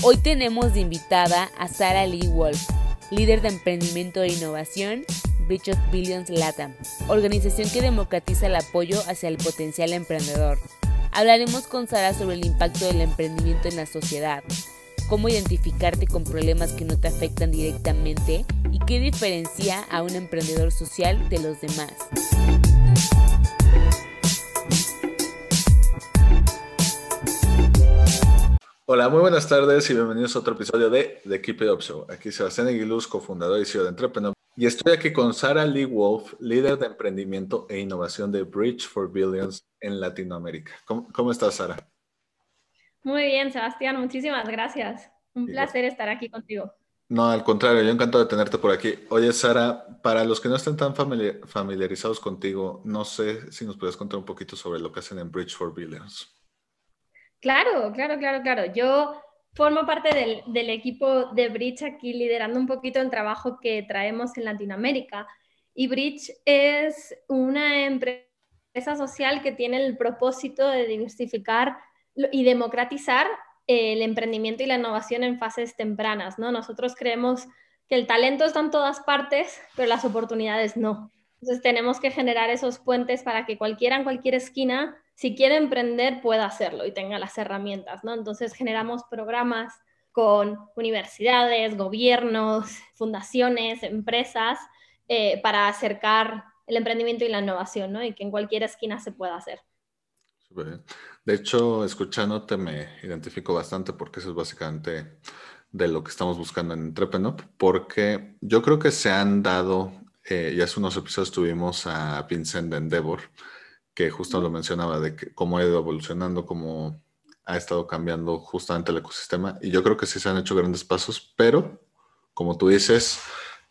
Hoy tenemos de invitada a Sara Lee Wolf, líder de emprendimiento e innovación Bridge of Billions Latam, organización que democratiza el apoyo hacia el potencial emprendedor. Hablaremos con Sara sobre el impacto del emprendimiento en la sociedad, cómo identificarte con problemas que no te afectan directamente y qué diferencia a un emprendedor social de los demás. Hola, muy buenas tardes y bienvenidos a otro episodio de The Keep It Up Show. Aquí Sebastián Aguiluz, cofundador y CEO de Entrepreneur. Y estoy aquí con Sara Lee Wolf, líder de emprendimiento e innovación de Bridge for Billions en Latinoamérica. ¿Cómo, cómo estás, Sara? Muy bien, Sebastián, muchísimas gracias. Un placer estar aquí contigo. No, al contrario, yo encantado de tenerte por aquí. Oye, Sara, para los que no estén tan familiarizados contigo, no sé si nos puedes contar un poquito sobre lo que hacen en Bridge for Billions. Claro, claro, claro, claro. Yo formo parte del, equipo de Bridge aquí liderando un poquito el trabajo que traemos en Latinoamérica. Y Bridge es una empresa social que tiene el propósito de diversificar y democratizar el emprendimiento y la innovación en fases tempranas, ¿no? Nosotros creemos que el talento está en todas partes, pero las oportunidades no. Entonces tenemos que generar esos puentes para que cualquiera en cualquier esquina, si quiere emprender, pueda hacerlo y tenga las herramientas, ¿no? Entonces generamos programas con universidades, gobiernos, fundaciones, empresas, eh, para acercar el emprendimiento y la innovación, ¿no? Y que en cualquier esquina se pueda hacer. De hecho, escuchándote me identifico bastante porque eso es básicamente de lo que estamos buscando en Entrepreneur, porque yo creo que se han dado, eh, y hace unos episodios tuvimos a Vincent de Endeavor, que justo lo mencionaba, de cómo ha ido evolucionando, cómo ha estado cambiando justamente el ecosistema, y yo creo que sí se han hecho grandes pasos, pero como tú dices,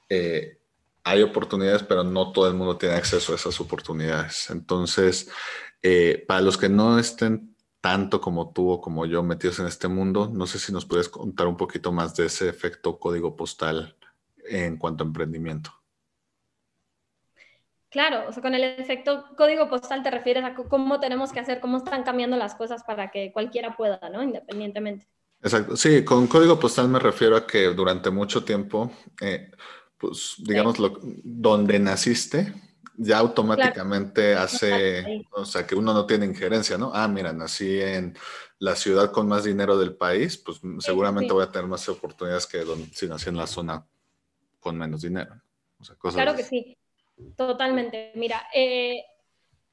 eh, hay oportunidades, pero no todo el mundo tiene acceso a esas oportunidades. Entonces, eh, para los que no estén tanto como tú o como yo metidos en este mundo, no sé si nos puedes contar un poquito más de ese efecto código postal en cuanto a emprendimiento. Claro, o sea, con el efecto código postal te refieres a cómo tenemos que hacer, cómo están cambiando las cosas para que cualquiera pueda, ¿no? Independientemente. Exacto, sí, con código postal me refiero a que durante mucho tiempo, eh, pues digamos, donde naciste, ya automáticamente hace, o sea, que uno no tiene injerencia, ¿no? Ah, mira, nací en la ciudad con más dinero del país, pues seguramente voy a tener más oportunidades que si nací en la zona con menos dinero. claro que sí, totalmente. Mira, eh,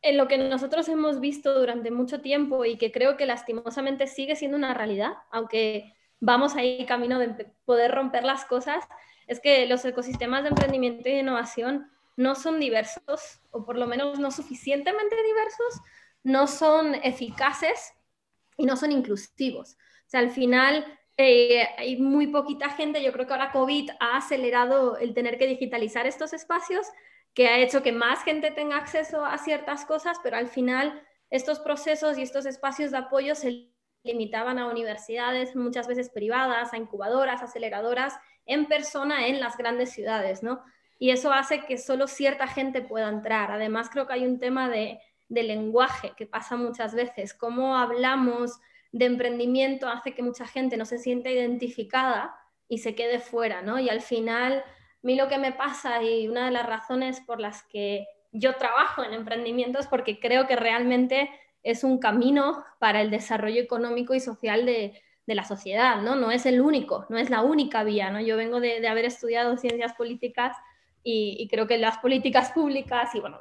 en lo que nosotros hemos visto durante mucho tiempo y que creo que lastimosamente sigue siendo una realidad, aunque vamos ahí camino de poder romper las cosas, es que los ecosistemas de emprendimiento y de innovación no son diversos, o por lo menos no suficientemente diversos, no son eficaces y no son inclusivos. O sea, al final eh, hay muy poquita gente, yo creo que ahora COVID ha acelerado el tener que digitalizar estos espacios, que ha hecho que más gente tenga acceso a ciertas cosas, pero al final estos procesos y estos espacios de apoyo se limitaban a universidades, muchas veces privadas, a incubadoras, aceleradoras, en persona en las grandes ciudades, ¿no? y eso hace que solo cierta gente pueda entrar. Además, creo que hay un tema de, lenguaje que pasa muchas veces. Cómo hablamos de emprendimiento hace que mucha gente no se sienta identificada y se quede fuera, ¿no? Y al final, mí lo que me pasa y una de las razones por las que yo trabajo en emprendimiento es porque creo que realmente es un camino para el desarrollo económico y social de, la sociedad, ¿no? No es el único, no es la única vía, ¿no? Yo vengo de, de haber estudiado ciencias políticas y, creo que las políticas públicas, y bueno,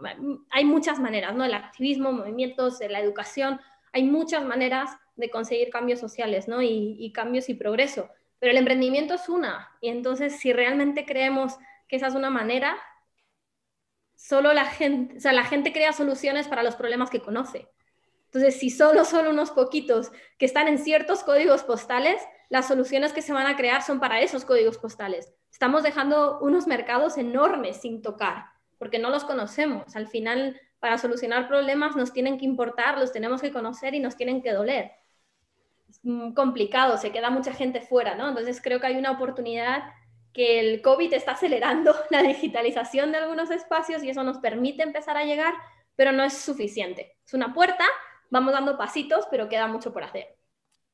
hay muchas maneras, ¿no? El activismo, movimientos, la educación, hay muchas maneras de conseguir cambios sociales, ¿no? Y cambios y progreso. Pero el emprendimiento es una, y entonces si realmente creemos que esa es una manera, solo la gente, o sea, la gente crea soluciones para los problemas que conoce. Entonces, si solo son unos poquitos que están en ciertos códigos postales, las soluciones que se van a crear son para esos códigos postales. Estamos dejando unos mercados enormes sin tocar, porque no los conocemos. Al final, para solucionar problemas nos tienen que importar, los tenemos que conocer y nos tienen que doler. Es complicado, se queda mucha gente fuera, ¿no? Entonces creo que hay una oportunidad que el COVID está acelerando la digitalización de algunos espacios y eso nos permite empezar a llegar, pero no es suficiente. Es una puerta, vamos dando pasitos, pero queda mucho por hacer.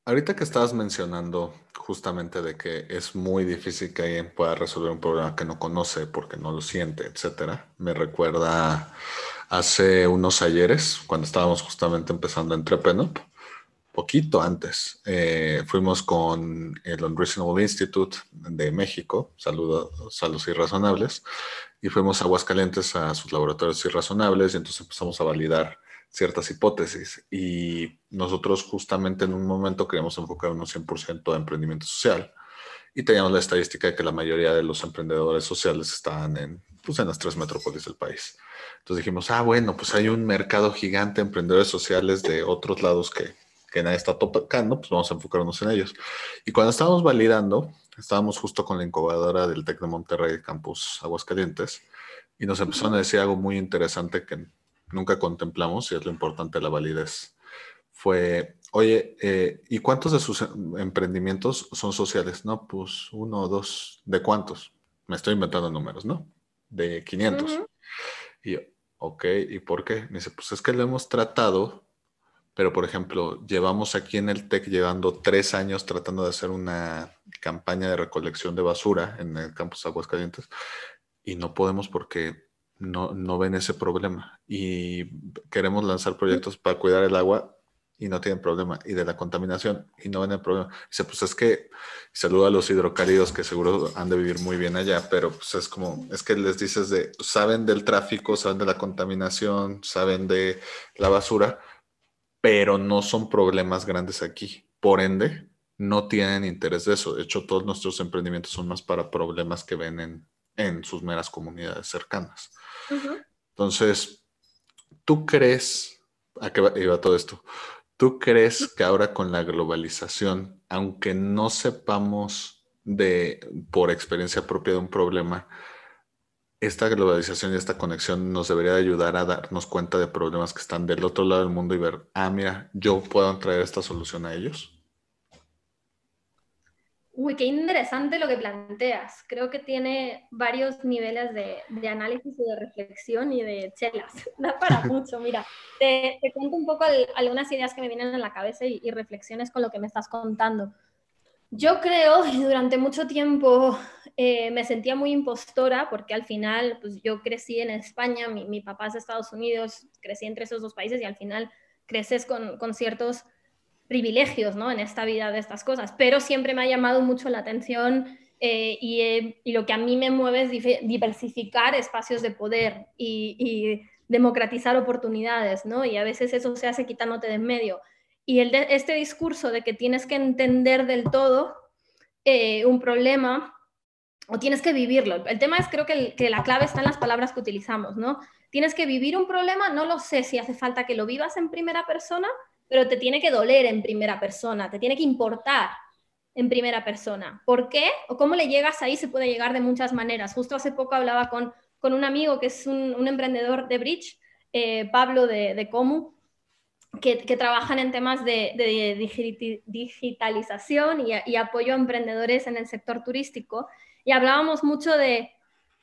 Ahorita que estabas mencionando justamente de que es muy difícil que alguien pueda resolver un problema que no conoce porque no lo siente, etcétera, me recuerda hace unos ayeres, cuando estábamos justamente empezando Entrepreneur, poquito antes, eh, fuimos con el Unreasonable Institute de México, saludos a los irrazonables, y fuimos a Aguascalientes a sus laboratorios irrazonables y entonces empezamos a validar ciertas hipótesis. Y nosotros justamente en un momento queríamos enfocarnos 100% a emprendimiento social y teníamos la estadística de que la mayoría de los emprendedores sociales estaban en, pues, en las tres metrópolis del país. Entonces dijimos, ah, bueno, pues hay un mercado gigante de emprendedores sociales de otros lados que, que nadie está tocando, pues vamos a enfocarnos en ellos. Y cuando estábamos validando, estábamos justo con la incubadora del TEC de Monterrey, Campus Aguascalientes, y nos empezaron a decir algo muy interesante que nunca contemplamos y es lo importante de la validez. Fue, oye, eh, ¿y cuántos de sus emprendimientos son sociales? No, pues uno o dos. ¿De cuántos? Me estoy inventando números, ¿no? De 500. Y yo, ok, ¿y por qué? Me dice, pues es que lo hemos tratado, pero por ejemplo, llevamos aquí en el TEC llevando tres años tratando de hacer una campaña de recolección de basura en el campus Aguascalientes y no podemos porque no, no ven ese problema y queremos lanzar proyectos para cuidar el agua y no tienen problema, y de la contaminación y no ven el problema. Dice, pues es que, saludo a los hidrocálidos que seguro han de vivir muy bien allá, pero pues es como, es que les dices de, saben del tráfico, saben de la contaminación, saben de la basura, pero no son problemas grandes aquí. Por ende, no tienen interés de eso. De hecho, todos nuestros emprendimientos son más para problemas que ven en, en sus meras comunidades cercanas. Entonces, ¿tú crees, a qué iba todo esto? ¿Tú crees que ahora con la globalización, aunque no sepamos de por experiencia propia de un problema, esta globalización y esta conexión nos debería ayudar a darnos cuenta de problemas que están del otro lado del mundo y ver, ah, mira, yo puedo traer esta solución a ellos? Uy, qué interesante lo que planteas. Creo que tiene varios niveles de, análisis y de reflexión y de chelas. Da para mucho. Mira, te, cuento un poco algunas ideas que me vienen en la cabeza y, reflexiones con lo que me estás contando. Yo creo, y durante mucho tiempo eh, me sentía muy impostora porque al final, pues yo crecí en España, mi, mi, papá es de Estados Unidos, crecí entre esos dos países y al final creces con, con ciertos privilegios ¿no? en esta vida de estas cosas, pero siempre me ha llamado mucho la atención eh, y, lo que a mí me mueve es diversificar espacios de poder y, democratizar oportunidades, ¿no? Y a veces eso se hace quitándote de en medio. Y este discurso de que tienes que entender del todo eh, un problema o tienes que vivirlo. El tema es, creo que, que, la clave está en las palabras que utilizamos, ¿no? Tienes que vivir un problema, no lo sé si hace falta que lo vivas en primera persona, pero te tiene que doler en primera persona, te tiene que importar en primera persona. ¿Por qué? ¿O cómo le llegas ahí? Se puede llegar de muchas maneras. Justo hace poco hablaba con, con un amigo que es un, emprendedor de Bridge, eh, Pablo de, de Comu, que, trabajan en temas de, digitalización y, y, apoyo a emprendedores en el sector turístico. Y hablábamos mucho de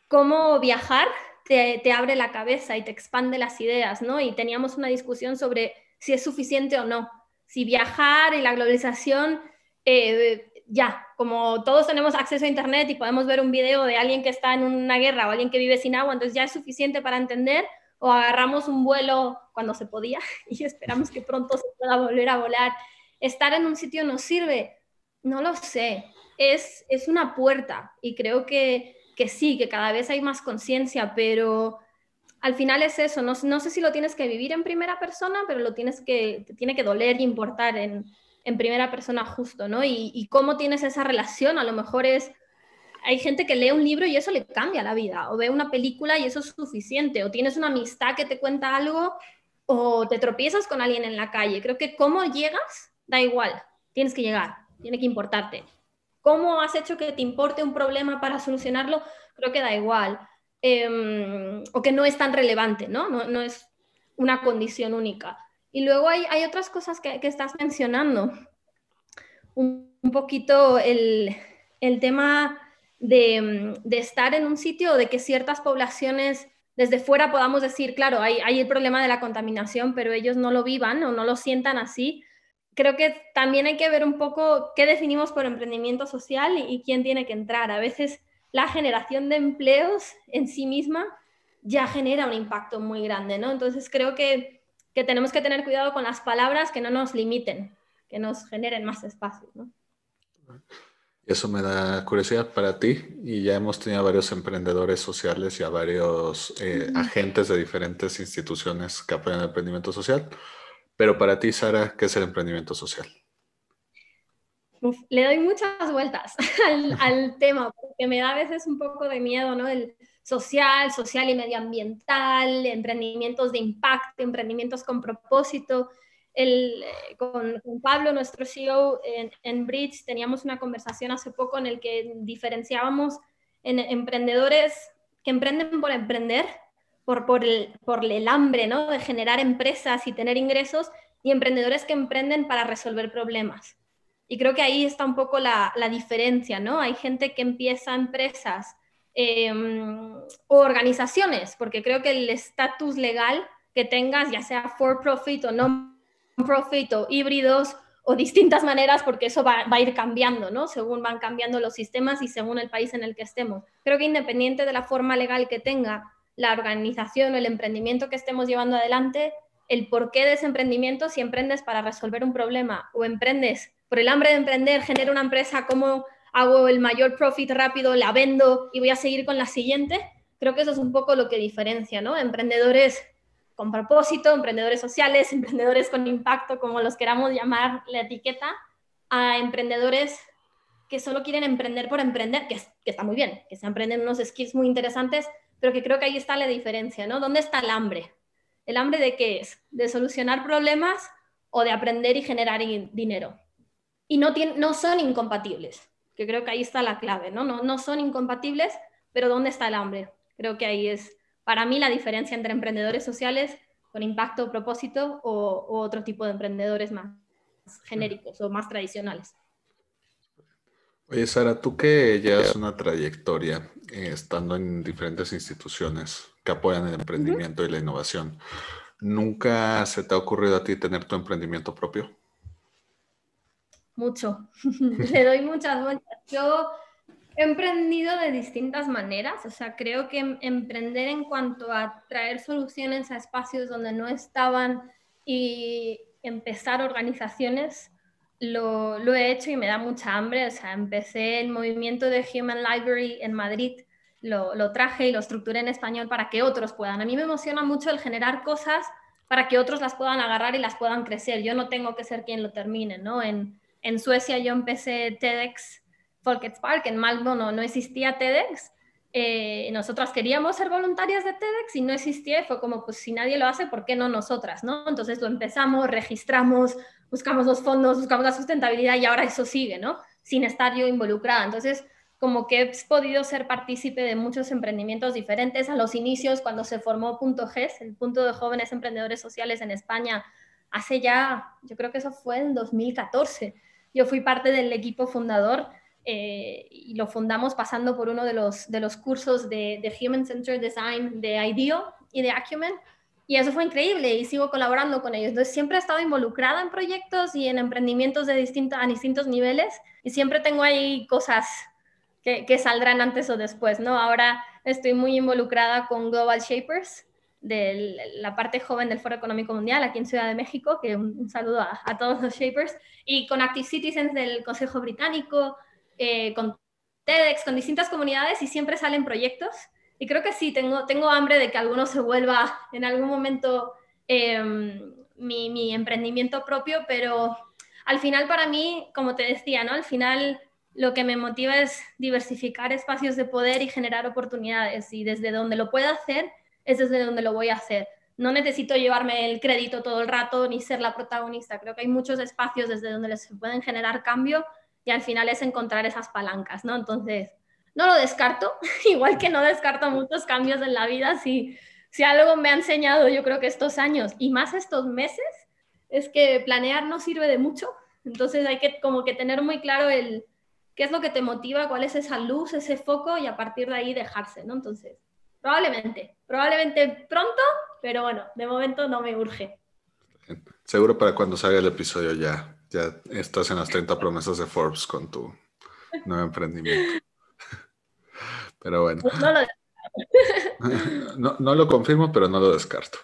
cómo viajar te, te abre la cabeza y te expande las ideas, ¿no? Y teníamos una discusión sobre si es suficiente o no. Si viajar y la globalización, eh, ya, como todos tenemos acceso a Internet y podemos ver un video de alguien que está en una guerra o alguien que vive sin agua, entonces ya es suficiente para entender o agarramos un vuelo cuando se podía y esperamos que pronto se pueda volver a volar. Estar en un sitio nos sirve, no lo sé, es, es una puerta y creo que que sí, que cada vez hay más conciencia, pero al final es eso, no, no, sé si lo tienes que vivir en primera persona, pero lo tienes que, tiene que doler y importar en, en primera persona justo, ¿no? Y, cómo tienes esa relación, a lo mejor es, hay gente que lee un libro y eso le cambia la vida, o ve una película y eso es suficiente, o tienes una amistad que te cuenta algo, o te tropiezas con alguien en la calle. Creo que cómo llegas, da igual, tienes que llegar, tiene que importarte. ¿Cómo has hecho que te importe un problema para solucionarlo? Creo que da igual. Em, o que no es tan relevante, ¿no? No, es una condición única. Y luego hay, hay otras cosas que, que, estás mencionando. Un, poquito el, el tema de, de, estar en un sitio de que ciertas poblaciones desde fuera podamos decir, claro, hay, el problema de la contaminación, pero ellos no lo vivan o no lo sientan así. Creo que también hay que ver un poco qué definimos por emprendimiento social y, y quién tiene que entrar. A veces la generación de empleos en sí misma ya genera un impacto muy grande, ¿no? Entonces creo que, que tenemos que tener cuidado con las palabras que no nos limiten, que nos generen más espacio, ¿no? Eso me da curiosidad para ti y ya hemos tenido a varios emprendedores sociales y a varios eh, agentes de diferentes instituciones que apoyan el emprendimiento social. Pero para ti, Sara, ¿qué es el emprendimiento social? le doy muchas vueltas al, tema, porque me da a veces un poco de miedo, ¿no? El social, social y medioambiental, emprendimientos de impacto, emprendimientos con propósito. El, eh, con, Pablo, nuestro CEO en, en, Bridge, teníamos una conversación hace poco en el que diferenciábamos en emprendedores que emprenden por emprender, por, por, el, por el hambre ¿no? de generar empresas y tener ingresos, y emprendedores que emprenden para resolver problemas. Y creo que ahí está un poco la, diferencia, ¿no? Hay gente que empieza empresas em, o organizaciones, porque creo que el estatus legal que tengas, ya sea for profit o non-profit o híbridos o distintas maneras, porque eso va, va, a ir cambiando, ¿no? Según van cambiando los sistemas y según el país en el que estemos. Creo que independiente de la forma legal que tenga la organización o el emprendimiento que estemos llevando adelante, el porqué de ese emprendimiento, si emprendes para resolver un problema o emprendes por el hambre de emprender, genero una empresa, cómo hago el mayor profit rápido, la vendo y voy a seguir con la siguiente. Creo que eso es un poco lo que diferencia, ¿no? Emprendedores con propósito, emprendedores sociales, emprendedores con impacto, como los queramos llamar la etiqueta, a emprendedores que solo quieren emprender por emprender, que, está muy bien, que se emprenden unos skills muy interesantes, pero que creo que ahí está la diferencia, ¿no? ¿Dónde está el hambre? ¿El hambre de qué es? ¿De solucionar problemas o de aprender y generar dinero? y no, no son incompatibles, que creo que ahí está la clave, ¿no? ¿no? No son incompatibles, pero ¿dónde está el hambre? Creo que ahí es, para mí, la diferencia entre emprendedores sociales con impacto o propósito o, otro tipo de emprendedores más genéricos o más tradicionales. Oye, Sara, tú que llevas una trayectoria eh, estando en diferentes instituciones que apoyan el emprendimiento y la innovación, ¿nunca se te ha ocurrido a ti tener tu emprendimiento propio? mucho. Le doy muchas vueltas. Yo he emprendido de distintas maneras, o sea, creo que em, emprender en cuanto a traer soluciones a espacios donde no estaban y empezar organizaciones, lo, lo, he hecho y me da mucha hambre. O sea, empecé el movimiento de Human Library en Madrid, lo, lo traje y lo estructuré en español para que otros puedan. A mí me emociona mucho el generar cosas para que otros las puedan agarrar y las puedan crecer. Yo no tengo que ser quien lo termine, ¿no? En, en Suecia yo empecé TEDx Folkets Park, en Malmo no, no existía TEDx. Eh, nosotras queríamos ser voluntarias de TEDx y no existía, fue como, pues si nadie lo hace, ¿por qué no nosotras? ¿no? Entonces lo empezamos, registramos, buscamos los fondos, buscamos la sustentabilidad y ahora eso sigue, ¿no? Sin estar yo involucrada. Entonces, como que he podido ser partícipe de muchos emprendimientos diferentes. A los inicios, cuando se formó Punto GES, el Punto de Jóvenes Emprendedores Sociales en España, hace ya, yo creo que eso fue en 2014 yo fui parte del equipo fundador eh, y lo fundamos pasando por uno de los, de los cursos de, Human Centered Design de IDEO y de Acumen. Y eso fue increíble y sigo colaborando con ellos. Entonces, siempre he estado involucrada en proyectos y en emprendimientos de distintos, a distintos niveles y siempre tengo ahí cosas que, que, saldrán antes o después, ¿no? Ahora estoy muy involucrada con Global Shapers, de la parte joven del Foro Económico Mundial aquí en Ciudad de México, que un, saludo a, todos los Shapers, y con Active Citizens del Consejo Británico, eh, con TEDx, con distintas comunidades y siempre salen proyectos. Y creo que sí, tengo, tengo hambre de que alguno se vuelva en algún momento mi, mi, emprendimiento propio, pero al final para mí, como te decía, ¿no? Al final lo que me motiva es diversificar espacios de poder y generar oportunidades. Y desde donde lo pueda hacer, es desde donde lo voy a hacer. No necesito llevarme el crédito todo el rato ni ser la protagonista. Creo que hay muchos espacios desde donde se pueden generar cambio y al final es encontrar esas palancas, ¿no? Entonces, no lo descarto, igual que no descarto muchos cambios en la vida. Si, si algo me ha enseñado, yo creo que estos años y más estos meses, es que planear no sirve de mucho. Entonces hay que como que tener muy claro el qué es lo que te motiva, cuál es esa luz, ese foco y a partir de ahí dejarse, ¿no? Entonces, Probablemente, probablemente pronto, pero bueno, de momento no me urge. Seguro para cuando salga el episodio ya, ya estás en las 30 promesas de Forbes con tu nuevo emprendimiento. Pero bueno. No lo, no, no lo confirmo, pero no lo descarto.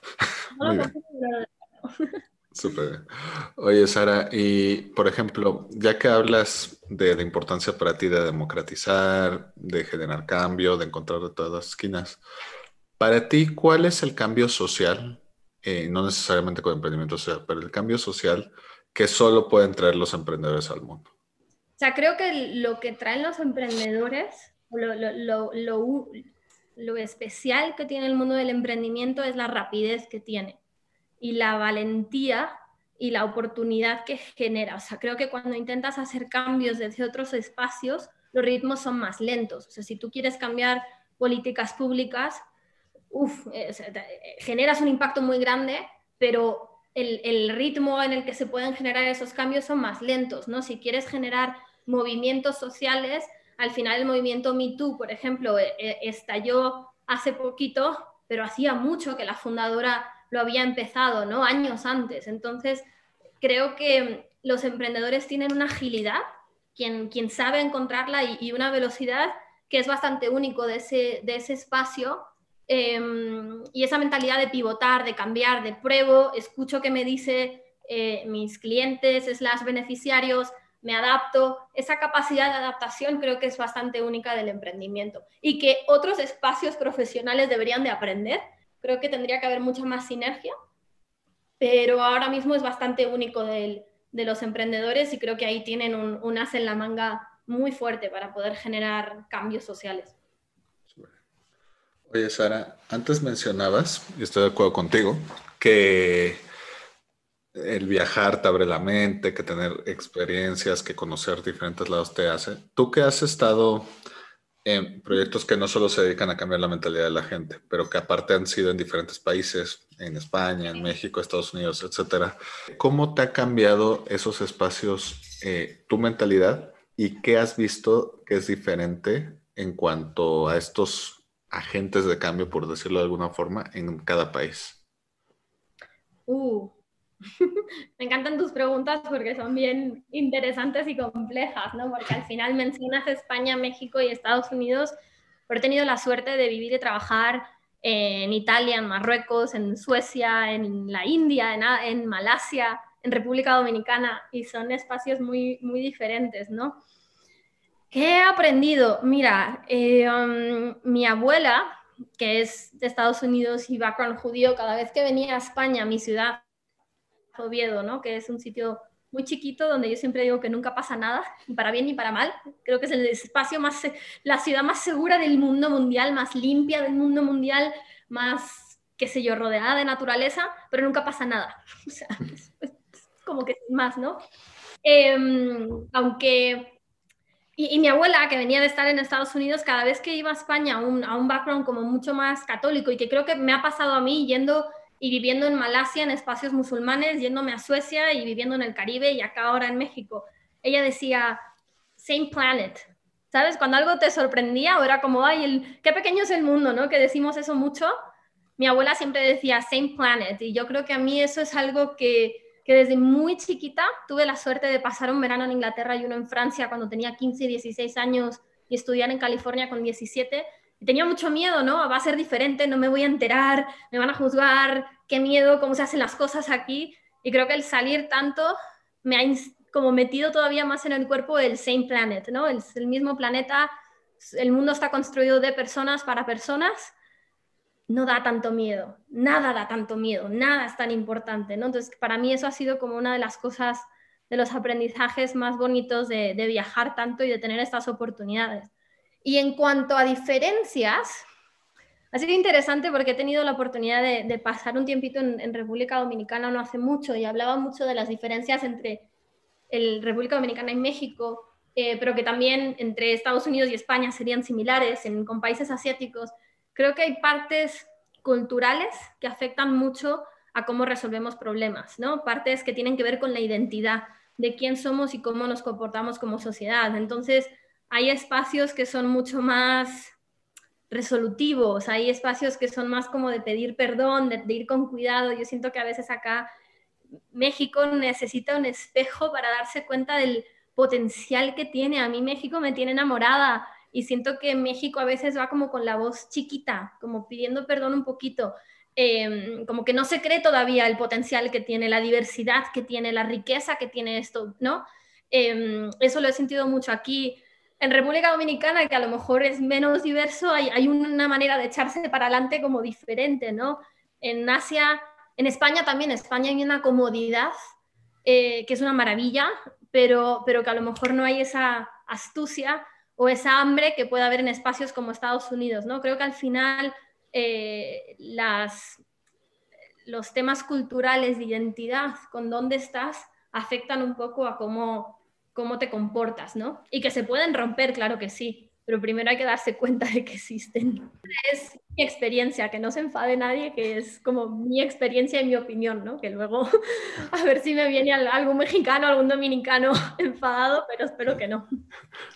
No lo confirmo, no lo descarto. Súper Oye, Sara, y por ejemplo, ya que hablas de la importancia para ti de democratizar, de generar cambio, de encontrar de todas las esquinas, para ti, ¿cuál es el cambio social? Eh, no necesariamente con emprendimiento social, pero el cambio social que solo pueden traer los emprendedores al mundo. O sea, creo que lo que traen los emprendedores, lo, lo, lo, lo especial que tiene el mundo del emprendimiento es la rapidez que tiene y la valentía y la oportunidad que genera. O sea, creo que cuando intentas hacer cambios desde otros espacios, los ritmos son más lentos. O sea, si tú quieres cambiar políticas públicas, uf, eh, generas un impacto muy grande, pero el, ritmo en el que se pueden generar esos cambios son más lentos, ¿no? Si quieres generar movimientos sociales, al final el movimiento MeToo, por ejemplo, eh, eh, estalló hace poquito, pero hacía mucho que la fundadora lo había empezado, ¿no? Años antes. Entonces, creo que los emprendedores tienen una agilidad, quien, quien sabe encontrarla y, una velocidad que es bastante único de ese, de ese espacio. Em, y esa mentalidad de pivotar, de cambiar, de pruebo, escucho que me dice eh, mis clientes, slash beneficiarios, me adapto, esa capacidad de adaptación creo que es bastante única del emprendimiento y que otros espacios profesionales deberían de aprender Creo que tendría que haber mucha más sinergia, pero ahora mismo es bastante único de los emprendedores y creo que ahí tienen un, as en la manga muy fuerte para poder generar cambios sociales. Oye, Sara, antes mencionabas, y estoy de acuerdo contigo, que el viajar te abre la mente, que tener experiencias, que conocer diferentes lados te hace. Tú que has estado en proyectos que no solo se dedican a cambiar la mentalidad de la gente, pero que aparte han sido en diferentes países, en España, en México, Estados Unidos, etcétera. ¿Cómo te ha cambiado esos espacios eh, tu mentalidad y qué has visto que es diferente en cuanto a estos agentes de cambio, por decirlo de alguna forma, en cada país? Uh, Me encantan tus preguntas porque son bien interesantes y complejas, ¿no? Porque al final mencionas España, México y Estados Unidos, pero he tenido la suerte de vivir y trabajar en Italia, en Marruecos, en Suecia, en la India, en, Malasia, en República Dominicana, y son espacios muy, muy diferentes, ¿no? ¿Qué he aprendido? Mira, eh, um, mi abuela, que es de Estados Unidos y background judío, cada vez que venía a España, mi ciudad, Oviedo, ¿no? Que es un sitio muy chiquito donde yo siempre digo que nunca pasa nada, ni para bien ni para mal. Creo que es el espacio más, la ciudad más segura del mundo mundial, más limpia del mundo mundial, más, qué sé yo, rodeada de naturaleza, pero nunca pasa nada. O sea, es, como que más, ¿no? Em, aunque... Y, mi abuela, que venía de estar en Estados Unidos, cada vez que iba a España, a un, a un background como mucho más católico, y que creo que me ha pasado a mí yendo y viviendo en Malasia, en espacios musulmanes, yéndome a Suecia y viviendo en el Caribe y acá ahora en México. Ella decía, same planet. ¿Sabes? Cuando algo te sorprendía o era como, ay, el, qué pequeño es el mundo, ¿no? Que decimos eso mucho. Mi abuela siempre decía, same planet. Y yo creo que a mí eso es algo que, que desde muy chiquita tuve la suerte de pasar un verano en Inglaterra y uno en Francia cuando tenía 15, 16 años y estudiar en California con 17 tenía mucho miedo, ¿no? Va a ser diferente, no me voy a enterar, me van a juzgar, qué miedo, cómo se hacen las cosas aquí. Y creo que el salir tanto me ha como metido todavía más en el cuerpo el same planet, ¿no? El, el mismo planeta, el mundo está construido de personas para personas, no da tanto miedo, nada da tanto miedo, nada es tan importante, ¿no? Entonces, para mí eso ha sido como una de las cosas, de los aprendizajes más bonitos de, viajar tanto y de tener estas oportunidades. Y en cuanto a diferencias, ha sido interesante porque he tenido la oportunidad de, pasar un tiempito en, República Dominicana no hace mucho y hablaba mucho de las diferencias entre el República Dominicana y México, eh, pero que también entre Estados Unidos y España serían similares con países asiáticos creo que hay partes culturales que afectan mucho a cómo resolvemos problemas, ¿no? Partes que tienen que ver con la identidad de quién somos y cómo nos comportamos como sociedad. Entonces, hay espacios que son mucho más resolutivos, hay espacios que son más como de pedir perdón, de, ir con cuidado. Yo siento que a veces acá México necesita un espejo para darse cuenta del potencial que tiene. A mí México me tiene enamorada y siento que México a veces va como con la voz chiquita, como pidiendo perdón un poquito, em, como que no se cree todavía el potencial que tiene, la diversidad que tiene, la riqueza que tiene esto, ¿no? Em, eso lo he sentido mucho aquí. En República Dominicana, que a lo mejor es menos diverso, hay, una manera de echarse para adelante como diferente, ¿no? En Asia, en España también, en España hay una comodidad eh, que es una maravilla, pero, pero que a lo mejor no hay esa astucia o esa hambre que puede haber en espacios como Estados Unidos, ¿no? Creo que al final eh, las, los temas culturales de identidad, con dónde estás, afectan un poco a cómo, cómo te comportas, ¿no? Y que se pueden romper, claro que sí, pero primero hay que darse cuenta de que existen. Es mi experiencia, que no se enfade nadie, que es como mi experiencia y mi opinión, ¿no? Que luego a ver si me viene algún mexicano, algún dominicano enfadado, pero espero que no.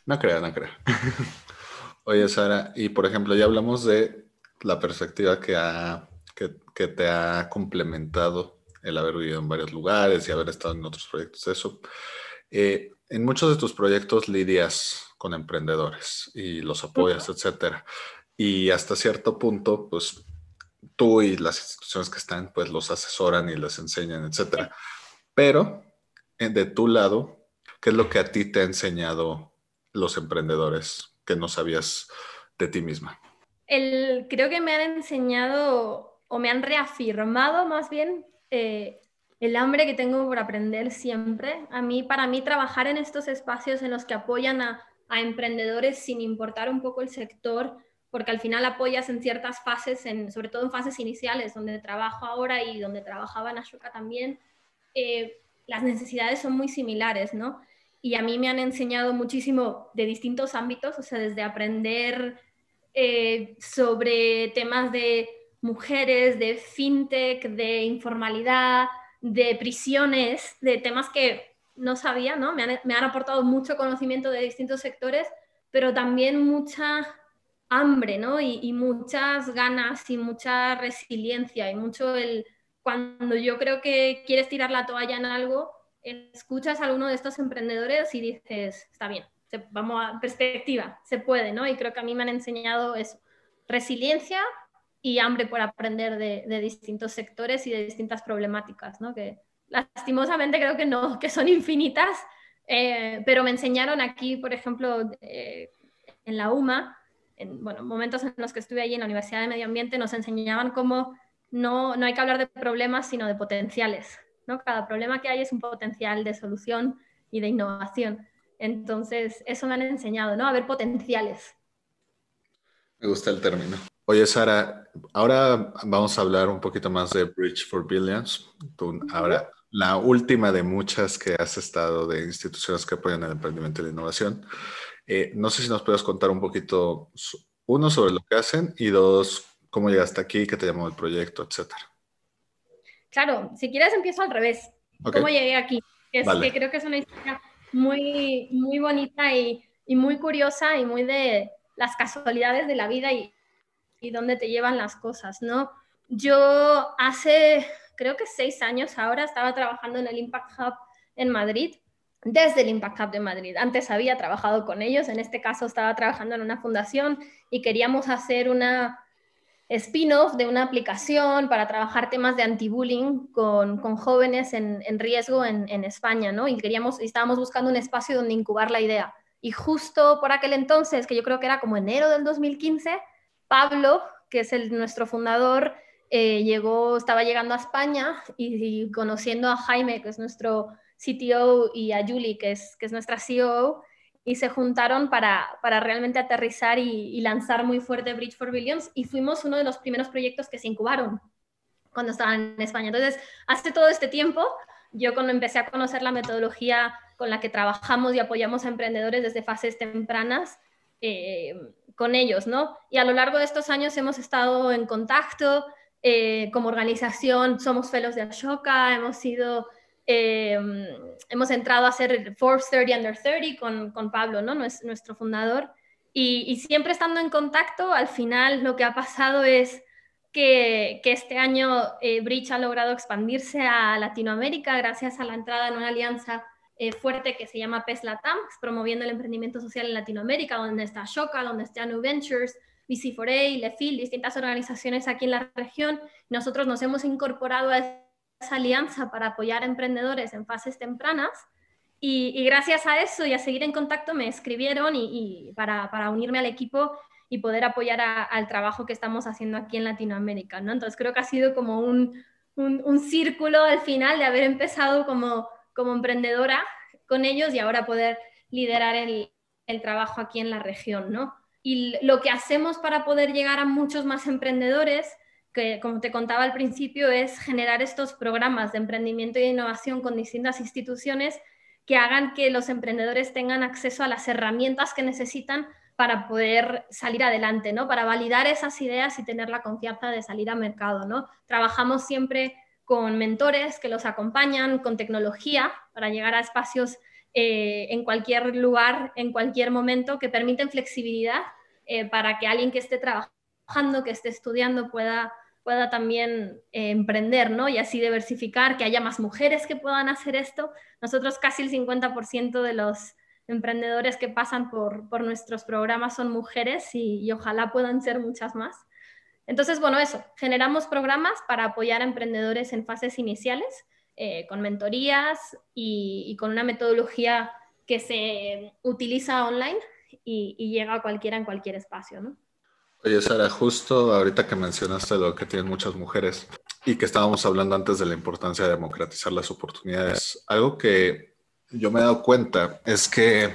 No creo, no creo. Oye, Sara, y por ejemplo, ya hablamos de la perspectiva que, ha, que, te ha complementado el haber vivido en varios lugares y haber estado en otros proyectos, eso. Eh, en muchos de tus proyectos lidias con emprendedores y los apoyas, etcétera. Y hasta cierto punto, pues tú y las instituciones que están, pues los asesoran y les enseñan, etcétera. Pero eh, de tu lado, ¿qué es lo que a ti te ha enseñado los emprendedores que no sabías de ti misma? El, creo que me han enseñado o me han reafirmado más bien eh, el hambre que tengo por aprender siempre. A mí, para mí, trabajar en estos espacios en los que apoyan a, emprendedores sin importar un poco el sector, porque al final apoyas en ciertas fases, sobre todo en fases iniciales, donde trabajo ahora y donde trabajaba en Ashoka también, eh, las necesidades son muy similares, ¿no? Y a mí me han enseñado muchísimo de distintos ámbitos, o sea, desde aprender eh, sobre temas de mujeres, de fintech, de informalidad, de prisiones, de temas que no sabía, ¿no? Me han, aportado mucho conocimiento de distintos sectores, pero también mucha hambre, ¿no? Y, muchas ganas y mucha resiliencia y mucho el... Cuando yo creo que quieres tirar la toalla en algo, escuchas a alguno de estos emprendedores y dices, está bien, vamos a perspectiva, se puede, ¿no? Y creo que a mí me han enseñado eso, resiliencia, y hambre por aprender de, distintos sectores y de distintas problemáticas, ¿no? que lastimosamente creo que no, que son infinitas, eh, pero me enseñaron aquí, por ejemplo, eh, en la UMA, en bueno, momentos en los que estuve allí en la Universidad de Medio Ambiente, nos enseñaban cómo no, no hay que hablar de problemas, sino de potenciales. ¿no? Cada problema que hay es un potencial de solución y de innovación. Entonces, eso me han enseñado, ¿no? A ver potenciales. Me gusta el término. Oye, Sara, ahora vamos a hablar un poquito más de Bridge for Billions. ahora, la última de muchas que has estado de instituciones que apoyan el emprendimiento y la innovación. Eh, no sé si nos puedes contar un poquito, uno, sobre lo que hacen y dos, cómo llegaste aquí, qué te llamó el proyecto, etcétera. Claro, si quieres empiezo al revés. ¿Cómo llegué aquí? Es que creo que es una historia muy, muy bonita y, y muy curiosa y muy de las casualidades de la vida y, y dónde te llevan las cosas, ¿no? Yo hace, creo que seis años ahora, estaba trabajando en el Impact Hub en Madrid, desde el Impact Hub de Madrid. Antes había trabajado con ellos, en este caso estaba trabajando en una fundación y queríamos hacer una spin-off de una aplicación para trabajar temas de anti-bullying con, jóvenes en, riesgo en, España, ¿no? Y queríamos, estábamos buscando un espacio donde incubar la idea Y justo por aquel entonces, que yo creo que era como enero del 2015, Pablo, que es el, nuestro fundador, eh, llegó, estaba llegando a España y, conociendo a Jaime, que es nuestro CTO, y a Julie, que es, que es nuestra CEO, y se juntaron para, para realmente aterrizar y, lanzar muy fuerte Bridge for Billions y fuimos uno de los primeros proyectos que se incubaron cuando estaban en España. Entonces, hace todo este tiempo, yo cuando empecé a conocer la metodología con la que trabajamos y apoyamos a emprendedores desde fases tempranas, eh, con ellos, ¿no? Y a lo largo de estos años hemos estado en contacto, eh, como organización somos fellows de Ashoka, hemos sido Em, hemos entrado a hacer Forbes 30 Under 30 con, con Pablo, ¿no? nuestro fundador. Y, siempre estando en contacto, al final lo que ha pasado es que, este año eh, Bridge ha logrado expandirse a Latinoamérica gracias a la entrada en una alianza eh, fuerte que se llama PES Latam, promoviendo el emprendimiento social en Latinoamérica, donde está Shoka, donde está New Ventures, BC4A, Lefil, distintas organizaciones aquí en la región. Nosotros nos hemos incorporado a esa alianza para apoyar a emprendedores en fases tempranas. Y, gracias a eso y a seguir en contacto me escribieron y, para, para, unirme al equipo y poder apoyar al trabajo que estamos haciendo aquí en Latinoamérica. ¿no? Entonces creo que ha sido como un, un, círculo al final de haber empezado como, como emprendedora con ellos y ahora poder liderar el, el trabajo aquí en la región. ¿no? Y lo que hacemos para poder llegar a muchos más emprendedores que, como te contaba al principio, es generar estos programas de emprendimiento y innovación con distintas instituciones que hagan que los emprendedores tengan acceso a las herramientas que necesitan para poder salir adelante, ¿no? Para validar esas ideas y tener la confianza de salir al mercado, ¿no? Trabajamos siempre con mentores que los acompañan, con tecnología para llegar a espacios eh, en cualquier lugar, en cualquier momento, que permiten flexibilidad eh, para que alguien que esté trabajando, que esté estudiando, pueda pueda también eh, emprender, ¿no? Y así diversificar, que haya más mujeres que puedan hacer esto. Nosotros casi el 50% de los emprendedores que pasan por, por nuestros programas son mujeres y, ojalá puedan ser muchas más. Entonces, bueno, eso, generamos programas para apoyar a emprendedores en fases iniciales, eh, con mentorías y, con una metodología que se utiliza online y, y llega a cualquiera en cualquier espacio, ¿no? Oye, Sara, justo ahorita que mencionaste lo que tienen muchas mujeres y que estábamos hablando antes de la importancia de democratizar las oportunidades, algo que yo me he dado cuenta es que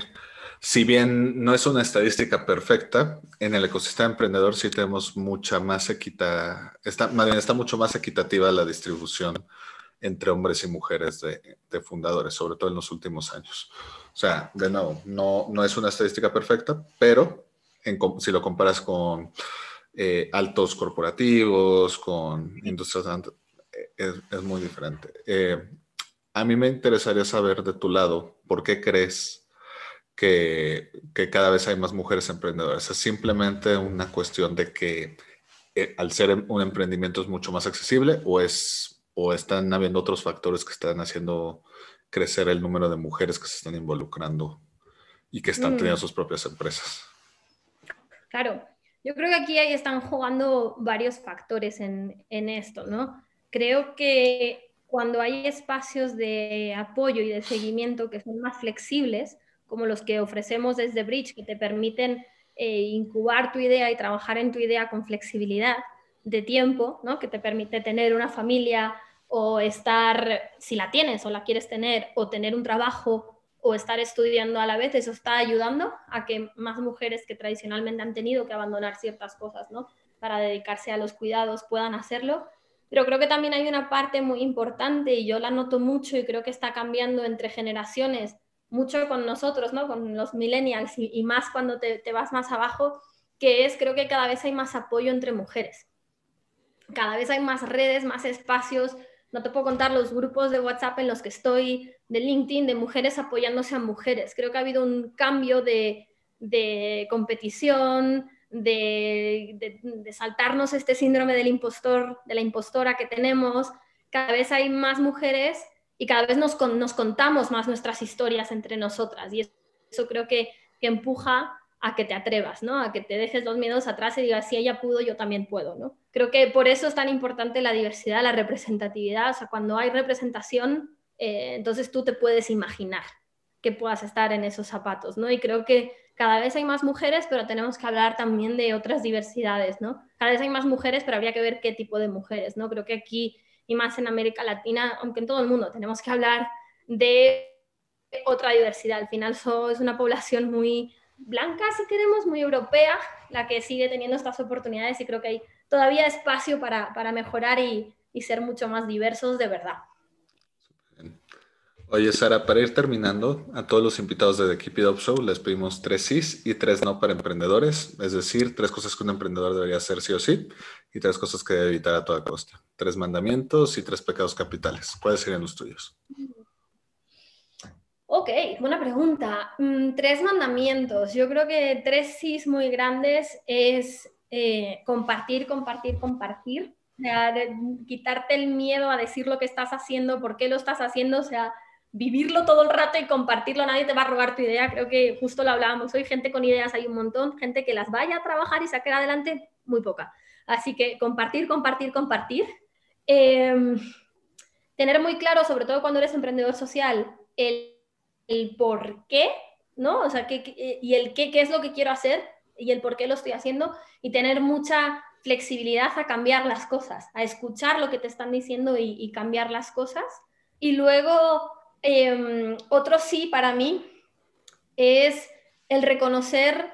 si bien no es una estadística perfecta, en el ecosistema emprendedor sí tenemos mucha más equita, está, más bien está mucho más equitativa la distribución entre hombres y mujeres de, de, fundadores, sobre todo en los últimos años. O sea, de nuevo, no, no es una estadística perfecta, pero si lo comparas con eh, altos corporativos, con industrias, es, es muy diferente. Eh, a mí me interesaría saber de tu lado, ¿por qué crees que, que cada vez hay más mujeres emprendedoras? ¿Es simplemente una cuestión de que eh, al ser un emprendimiento es mucho más accesible o, es, o están habiendo otros factores que están haciendo crecer el número de mujeres que se están involucrando y que están teniendo mm. sus propias empresas? Claro, yo creo que aquí ahí están jugando varios factores en, esto, ¿no? Creo que cuando hay espacios de apoyo y de seguimiento que son más flexibles, como los que ofrecemos desde Bridge, que te permiten eh, incubar tu idea y trabajar en tu idea con flexibilidad de tiempo, ¿no? que te permite tener una familia o estar, si la tienes o la quieres tener, o tener un trabajo o estar estudiando a la vez, eso está ayudando a que más mujeres que tradicionalmente han tenido que abandonar ciertas cosas, ¿no? Para dedicarse a los cuidados puedan hacerlo. Pero creo que también hay una parte muy importante y yo la noto mucho y creo que está cambiando entre generaciones, mucho con nosotros, ¿no? Con los millennials y, más cuando te, te vas más abajo, que es creo que cada vez hay más apoyo entre mujeres. Cada vez hay más redes, más espacios, no te puedo contar los grupos de WhatsApp en los que estoy, de LinkedIn, de mujeres apoyándose a mujeres. Creo que ha habido un cambio de, competición, de, saltarnos este síndrome del impostor, de la impostora que tenemos. Cada vez hay más mujeres y cada vez nos, nos contamos más nuestras historias entre nosotras. Y eso creo que, que empuja a que te atrevas, ¿no? A que te dejes los miedos atrás y digas, si ella pudo, yo también puedo, ¿no? Creo que por eso es tan importante la diversidad, la representatividad, o sea, cuando hay representación, eh, entonces tú te puedes imaginar, que puedas estar en esos zapatos, ¿no? Y creo que cada vez hay más mujeres, pero tenemos que hablar también de otras diversidades, ¿no? Cada vez hay más mujeres, pero habría que ver qué tipo de mujeres, ¿no? Creo que aquí y más en América Latina, aunque en todo el mundo, tenemos que hablar de otra diversidad. Al final es una población muy blanca, si queremos, muy europea, la que sigue teniendo estas oportunidades y creo que hay todavía espacio para, para mejorar y, y ser mucho más diversos de verdad. Oye, Sara, para ir terminando, a todos los invitados de The Keep It Up Show les pedimos tres sís y tres no para emprendedores, es decir, tres cosas que un emprendedor debería hacer sí o sí y tres cosas que debe evitar a toda costa. Tres mandamientos y tres pecados capitales. ¿Cuáles serían los tuyos? Ok, buena pregunta. Mm, tres mandamientos. Yo creo que tres sís muy grandes es eh, compartir, compartir, compartir. O sea, quitarte el miedo a decir lo que estás haciendo, por qué lo estás haciendo, o sea, vivirlo todo el rato y compartirlo, nadie te va a robar tu idea, creo que justo lo hablábamos hoy, gente con ideas hay un montón, gente que las vaya a trabajar y sacar adelante, muy poca. Así que compartir, compartir, compartir. Em, tener muy claro, sobre todo cuando eres emprendedor social, el, el por qué, ¿no? O sea, qué, y el qué, qué es lo que quiero hacer y el por qué lo estoy haciendo y tener mucha flexibilidad a cambiar las cosas, a escuchar lo que te están diciendo y, cambiar las cosas. Y luego Em, otro sí para mí es el reconocer,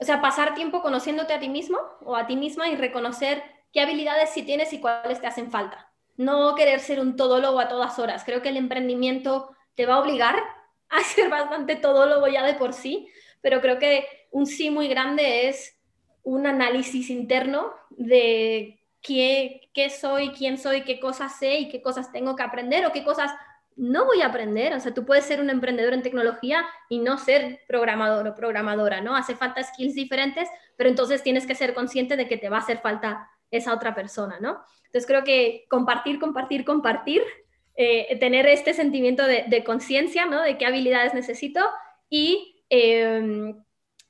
o sea, pasar tiempo conociéndote a ti mismo o a ti misma y reconocer qué habilidades sí tienes y cuáles te hacen falta. No querer ser un todólogo a todas horas. Creo que el emprendimiento te va a obligar a ser bastante todólogo ya de por sí, pero creo que un sí muy grande es un análisis interno de qué, qué soy, quién soy, qué cosas sé y qué cosas tengo que aprender o qué cosas no voy a aprender. O sea, tú puedes ser un emprendedor en tecnología y no ser programador o programadora, ¿no? Hace falta skills diferentes, pero entonces tienes que ser consciente de que te va a hacer falta esa otra persona, ¿no? Entonces creo que compartir, compartir, compartir, eh, tener este sentimiento de, conciencia, ¿no? De qué habilidades necesito y em,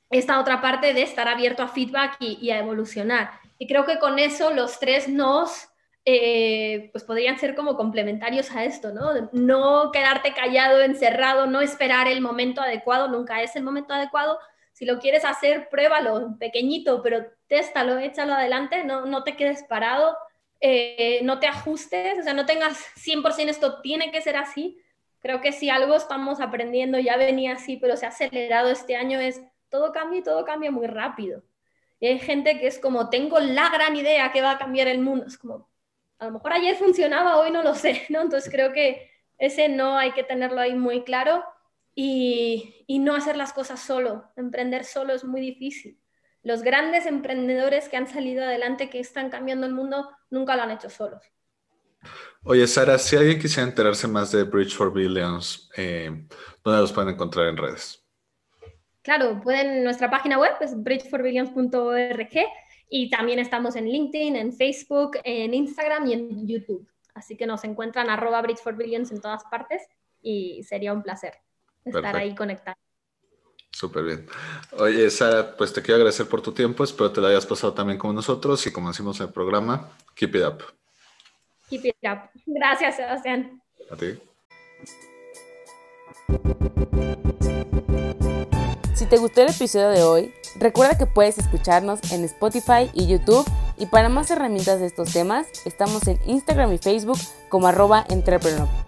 esta otra parte de estar abierto a feedback y, a evolucionar. Y creo que con eso los tres nos eh, pues podrían ser como complementarios a esto, ¿no? No quedarte callado, encerrado, no esperar el momento adecuado, nunca es el momento adecuado. Si lo quieres hacer, pruébalo, pequeñito, pero téstalo, échalo adelante, no, no te quedes parado, eh, no te ajustes, o sea, no tengas 100% esto tiene que ser así. Creo que si algo estamos aprendiendo, ya venía así, pero se ha acelerado este año, es todo cambia y todo cambia muy rápido. Y hay gente que es como, tengo la gran idea que va a cambiar el mundo. Es como, a lo mejor ayer funcionaba, hoy no lo sé, ¿no? Entonces creo que ese no hay que tenerlo ahí muy claro y, y no hacer las cosas solo. Emprender solo es muy difícil. Los grandes emprendedores que han salido adelante, que están cambiando el mundo, nunca lo han hecho solos. Oye, Sara, si alguien quisiera enterarse más de Bridge for Billions, eh, ¿dónde los pueden encontrar en redes? Claro, pueden, nuestra página web es bridgeforbillions.org y también estamos en LinkedIn, en Facebook, en Instagram y en YouTube. Así que nos encuentran arroba Bridge for Billions en todas partes y sería un placer estar ahí conectados. Súper bien. Oye, Sara, pues te quiero agradecer por tu tiempo. Espero te lo hayas pasado también con nosotros y como decimos en el programa, keep it up. Keep it up. Gracias, Sebastián. A ti. Si te gustó el episodio de hoy, recuerda que puedes escucharnos en Spotify y YouTube y para más herramientas de estos temas, estamos en Instagram y Facebook como arroba entrepreneur.